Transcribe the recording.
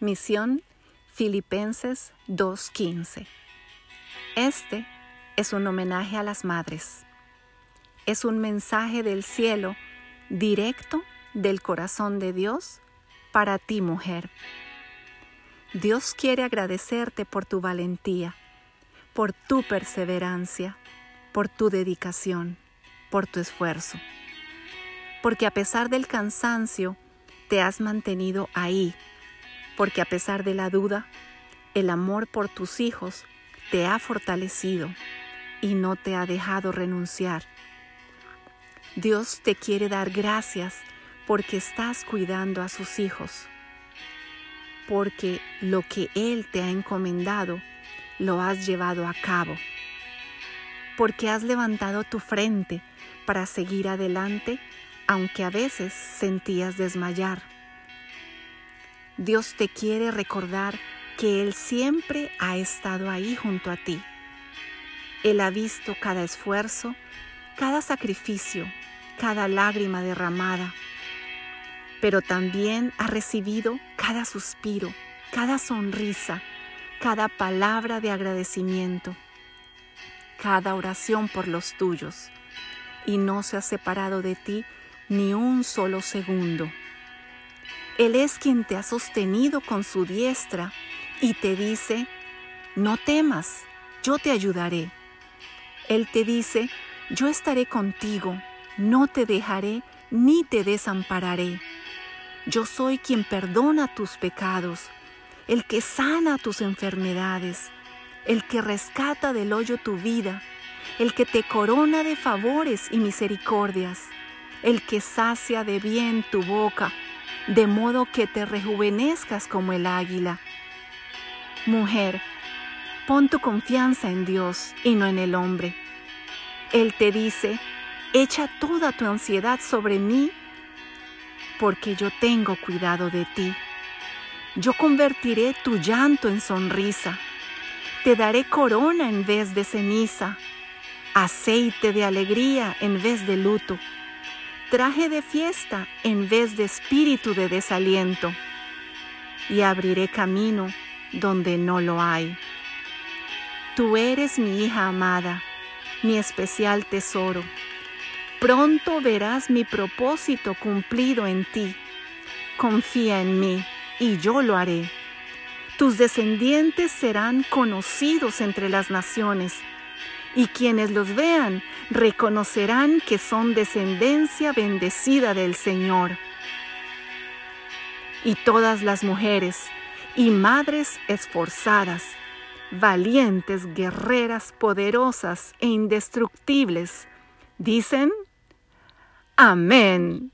Misión Filipenses 2.15. Este es un homenaje a las madres. Es un mensaje del cielo directo del corazón de Dios para ti mujer. Dios quiere agradecerte por tu valentía, por tu perseverancia, por tu dedicación, por tu esfuerzo. Porque a pesar del cansancio, te has mantenido ahí porque a pesar de la duda, el amor por tus hijos te ha fortalecido y no te ha dejado renunciar. Dios te quiere dar gracias porque estás cuidando a sus hijos, porque lo que Él te ha encomendado lo has llevado a cabo, porque has levantado tu frente para seguir adelante aunque a veces sentías desmayar Dios te quiere recordar que Él siempre ha estado ahí junto a ti. Él ha visto cada esfuerzo, cada sacrificio, cada lágrima derramada, pero también ha recibido cada suspiro, cada sonrisa, cada palabra de agradecimiento, cada oración por los tuyos, y no se ha separado de ti ni un solo segundo. Él es quien te ha sostenido con su diestra y te dice, no temas, yo te ayudaré. Él te dice, yo estaré contigo, no te dejaré ni te desampararé. Yo soy quien perdona tus pecados, el que sana tus enfermedades, el que rescata del hoyo tu vida, el que te corona de favores y misericordias, el que sacia de bien tu boca de modo que te rejuvenezcas como el águila. Mujer, pon tu confianza en Dios y no en el hombre. Él te dice, echa toda tu ansiedad sobre mí, porque yo tengo cuidado de ti. Yo convertiré tu llanto en sonrisa. Te daré corona en vez de ceniza, aceite de alegría en vez de luto traje de fiesta en vez de espíritu de desaliento, y abriré camino donde no lo hay. Tú eres mi hija amada, mi especial tesoro. Pronto verás mi propósito cumplido en ti. Confía en mí y yo lo haré. Tus descendientes serán conocidos entre las naciones y quienes los vean reconocerán que son descendencia bendecida del Señor. Y todas las mujeres y madres esforzadas, valientes, guerreras, poderosas e indestructibles, dicen, Amén.